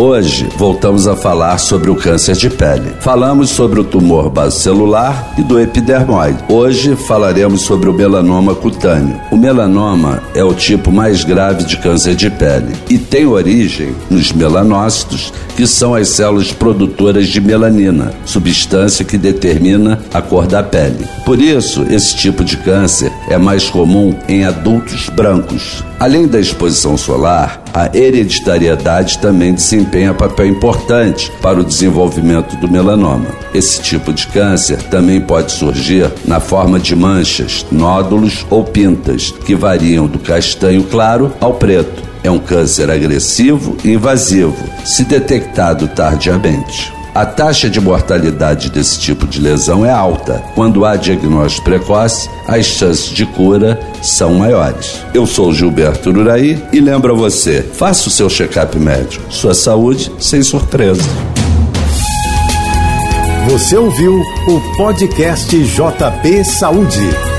Hoje voltamos a falar sobre o câncer de pele. Falamos sobre o tumor basocelular e do epidermoide. Hoje falaremos sobre o melanoma cutâneo. O melanoma é o tipo mais grave de câncer de pele e tem origem nos melanócitos, que são as células produtoras de melanina, substância que determina a cor da pele. Por isso, esse tipo de câncer é mais comum em adultos brancos. Além da exposição solar, a hereditariedade também desempenha papel importante para o desenvolvimento do melanoma. Esse tipo de câncer também pode surgir na forma de manchas, nódulos ou pintas, que variam do castanho claro ao preto. É um câncer agressivo e invasivo, se detectado tardiamente. A taxa de mortalidade desse tipo de lesão é alta. Quando há diagnóstico precoce, as chances de cura são maiores. Eu sou Gilberto Uraí e lembro a você: faça o seu check-up médico. Sua saúde sem surpresa. Você ouviu o podcast JP Saúde.